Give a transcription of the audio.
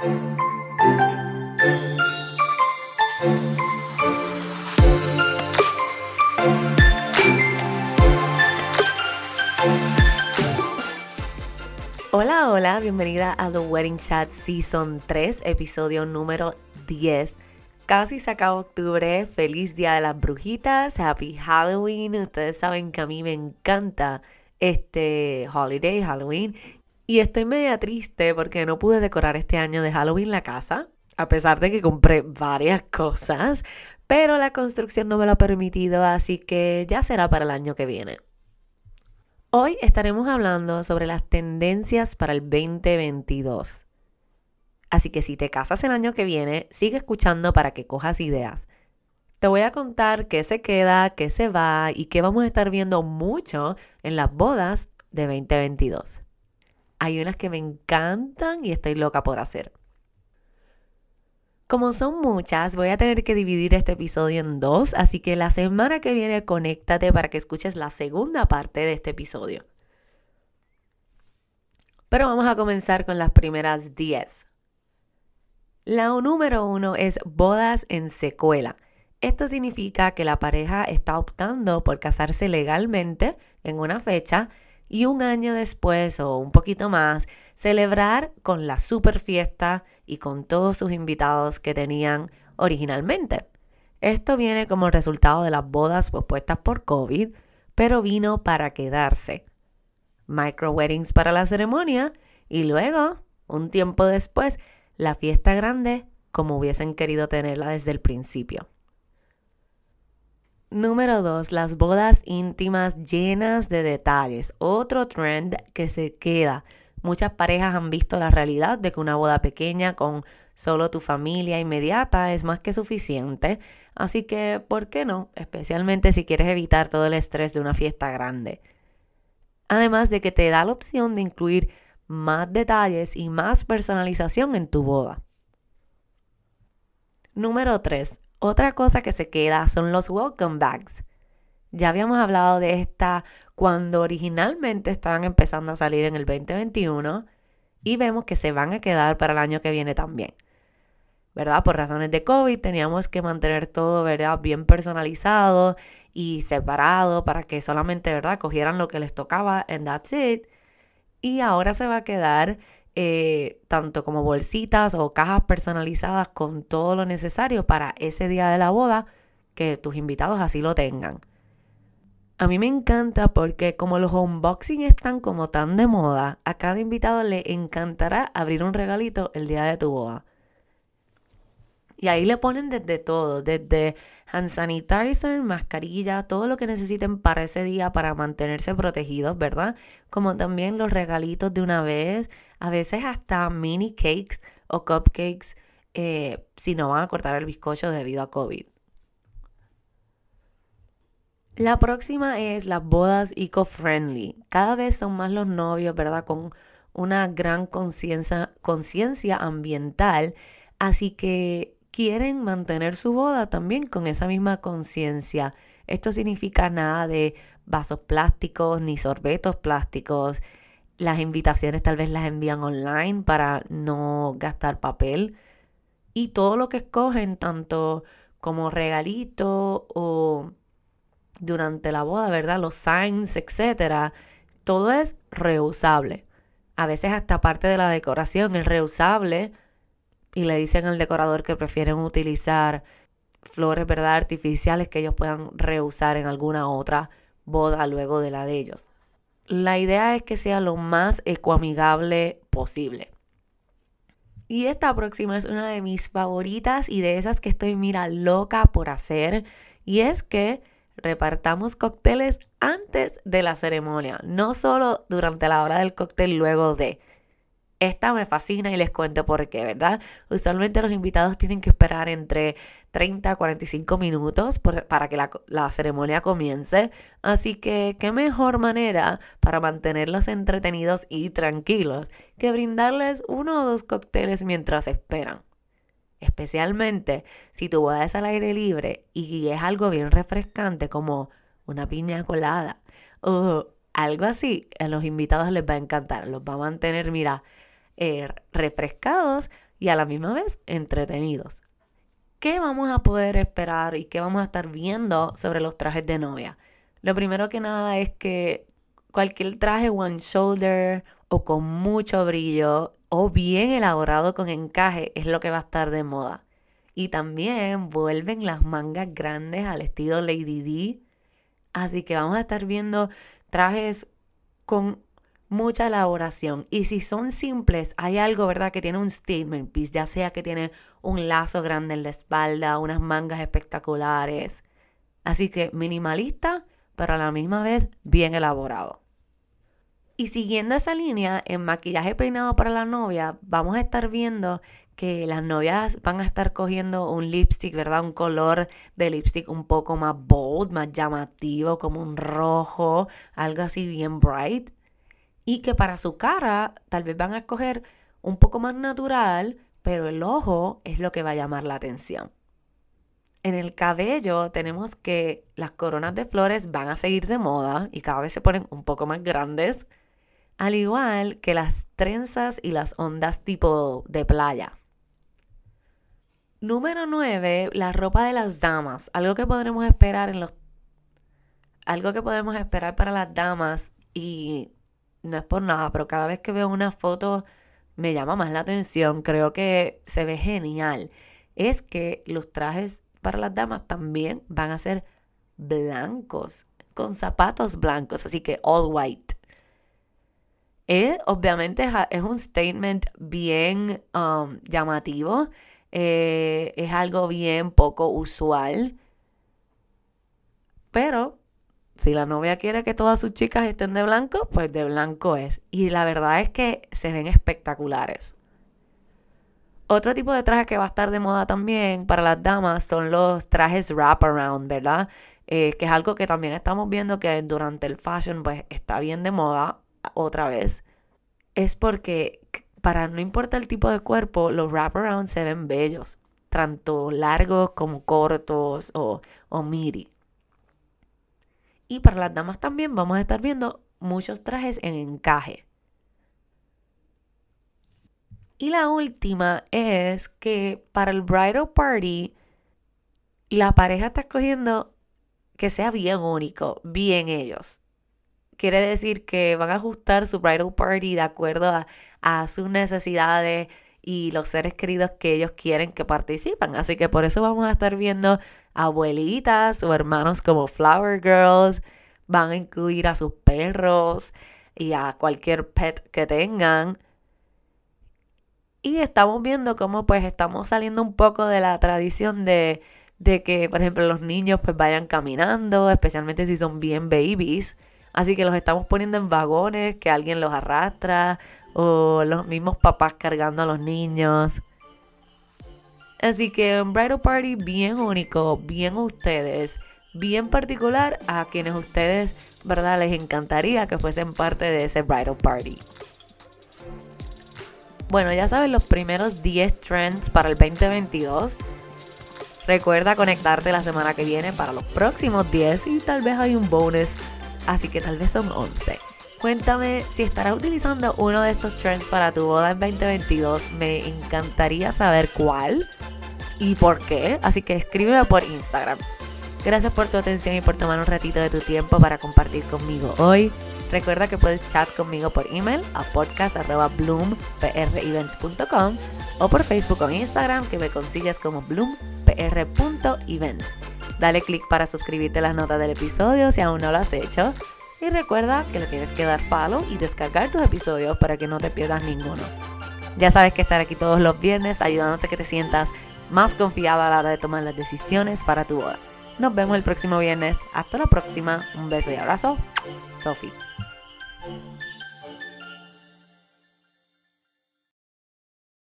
Hola, hola, bienvenida a The Wedding Chat Season 3, episodio número 10. Casi se acaba octubre, feliz día de las brujitas, happy Halloween. Ustedes saben que a mí me encanta este holiday, Halloween. Y estoy media triste porque no pude decorar este año de Halloween la casa, a pesar de que compré varias cosas, pero la construcción no me lo ha permitido, así que ya será para el año que viene. Hoy estaremos hablando sobre las tendencias para el 2022. Así que si te casas el año que viene, sigue escuchando para que cojas ideas. Te voy a contar qué se queda, qué se va y qué vamos a estar viendo mucho en las bodas de 2022. Hay unas que me encantan y estoy loca por hacer. Como son muchas, voy a tener que dividir este episodio en dos, así que la semana que viene conéctate para que escuches la segunda parte de este episodio. Pero vamos a comenzar con las primeras 10. La número uno es bodas en secuela. Esto significa que la pareja está optando por casarse legalmente en una fecha y un año después o un poquito más celebrar con la super fiesta y con todos sus invitados que tenían originalmente. Esto viene como resultado de las bodas pospuestas por COVID, pero vino para quedarse. Micro weddings para la ceremonia y luego, un tiempo después, la fiesta grande como hubiesen querido tenerla desde el principio. Número 2. Las bodas íntimas llenas de detalles. Otro trend que se queda. Muchas parejas han visto la realidad de que una boda pequeña con solo tu familia inmediata es más que suficiente. Así que, ¿por qué no? Especialmente si quieres evitar todo el estrés de una fiesta grande. Además de que te da la opción de incluir más detalles y más personalización en tu boda. Número 3. Otra cosa que se queda son los welcome bags. Ya habíamos hablado de esta cuando originalmente estaban empezando a salir en el 2021 y vemos que se van a quedar para el año que viene también. ¿Verdad? Por razones de COVID teníamos que mantener todo, ¿verdad? Bien personalizado y separado para que solamente, ¿verdad? Cogieran lo que les tocaba and that's it. Y ahora se va a quedar eh, tanto como bolsitas o cajas personalizadas con todo lo necesario para ese día de la boda que tus invitados así lo tengan. A mí me encanta porque como los unboxing están como tan de moda, a cada invitado le encantará abrir un regalito el día de tu boda. Y ahí le ponen desde todo, desde hand sanitizer, mascarilla, todo lo que necesiten para ese día para mantenerse protegidos, ¿verdad? Como también los regalitos de una vez, a veces hasta mini cakes o cupcakes eh, si no van a cortar el bizcocho debido a COVID. La próxima es las bodas eco-friendly. Cada vez son más los novios, ¿verdad? Con una gran conciencia ambiental. Así que quieren mantener su boda también con esa misma conciencia. Esto significa nada de vasos plásticos ni sorbetos plásticos. Las invitaciones tal vez las envían online para no gastar papel. Y todo lo que escogen, tanto como regalito o durante la boda, ¿verdad? Los signs, etcétera, todo es reusable. A veces hasta parte de la decoración es reusable y le dicen al decorador que prefieren utilizar flores, ¿verdad? Artificiales que ellos puedan reusar en alguna otra boda luego de la de ellos. La idea es que sea lo más ecoamigable posible. Y esta próxima es una de mis favoritas y de esas que estoy, mira, loca por hacer. Y es que repartamos cócteles antes de la ceremonia, no solo durante la hora del cóctel luego de. Esta me fascina y les cuento por qué, ¿verdad? Usualmente los invitados tienen que esperar entre 30 a 45 minutos para que la, la, ceremonia comience. Así que, ¿qué mejor manera para mantenerlos entretenidos y tranquilos que brindarles uno o dos cócteles mientras esperan? especialmente si tu boda es al aire libre y es algo bien refrescante como una piña colada o algo así, a los invitados les va a encantar, los va a mantener, mira, eh, refrescados y a la misma vez entretenidos. ¿Qué vamos a poder esperar y qué vamos a estar viendo sobre los trajes de novia? Lo primero que nada es que cualquier traje one shoulder o con mucho brillo o bien elaborado con encaje es lo que va a estar de moda. Y también vuelven las mangas grandes al estilo Lady D. Así que vamos a estar viendo trajes con mucha elaboración. Y si son simples, hay algo, ¿verdad?, que tiene un statement piece, ya sea que tiene un lazo grande en la espalda, unas mangas espectaculares. Así que minimalista, pero a la misma vez bien elaborado. Y siguiendo esa línea, en maquillaje peinado para la novia, vamos a estar viendo que las novias van a estar cogiendo un lipstick, ¿verdad? Un color de lipstick un poco más bold, más llamativo, como un rojo, algo así bien bright. Y que para su cara tal vez van a escoger un poco más natural, pero el ojo es lo que va a llamar la atención. En el cabello tenemos que las coronas de flores van a seguir de moda y cada vez se ponen un poco más grandes, al igual que las trenzas y las ondas tipo de playa. Número 9, la ropa de las damas. Algo que podremos esperar en los algo que podemos esperar para las damas y no es por nada, pero cada vez que veo una foto me llama más la atención, creo que se ve genial. Es que los trajes para las damas también van a ser blancos, con zapatos blancos, así que all white. Obviamente es un statement bien um, llamativo, eh, es algo bien poco usual, pero si la novia quiere que todas sus chicas estén de blanco, pues de blanco es. Y la verdad es que se ven espectaculares. Otro tipo de traje que va a estar de moda también para las damas son los trajes wraparound, ¿verdad? Eh, que es algo que también estamos viendo que durante el fashion pues está bien de moda otra vez. Es porque para no importar el tipo de cuerpo, los wraparound se ven bellos, tanto largos como cortos o, o midi. Y para las damas también vamos a estar viendo muchos trajes en encaje. Y la última es que para el bridal party, la pareja está escogiendo que sea bien único, bien ellos. Quiere decir que van a ajustar su bridal party de acuerdo a, a sus necesidades y los seres queridos que ellos quieren que participan. Así que por eso vamos a estar viendo abuelitas o hermanos como Flower Girls. Van a incluir a sus perros y a cualquier pet que tengan. Y estamos viendo cómo pues estamos saliendo un poco de la tradición de, de que, por ejemplo, los niños pues vayan caminando, especialmente si son bien babies. Así que los estamos poniendo en vagones, que alguien los arrastra, o los mismos papás cargando a los niños. Así que un bridal party bien único, bien ustedes, bien particular a quienes ustedes, ¿verdad? Les encantaría que fuesen parte de ese bridal party. Bueno, ya sabes los primeros 10 trends para el 2022. Recuerda conectarte la semana que viene para los próximos 10 y tal vez hay un bonus, así que tal vez son 11. Cuéntame si estarás utilizando uno de estos trends para tu boda en 2022. Me encantaría saber cuál y por qué, así que escríbeme por Instagram. Gracias por tu atención y por tomar un ratito de tu tiempo para compartir conmigo hoy. Recuerda que puedes chat conmigo por email a podcast.bloomprevents.com o por Facebook o Instagram que me consigues como bloompr.events. Dale click para suscribirte a las notas del episodio si aún no lo has hecho. Y recuerda que le tienes que dar follow y descargar tus episodios para que no te pierdas ninguno. Ya sabes que estar aquí todos los viernes ayudándote a que te sientas más confiada a la hora de tomar las decisiones para tu boda. Nos vemos el próximo viernes. Hasta la próxima. Un beso y abrazo. Sophie.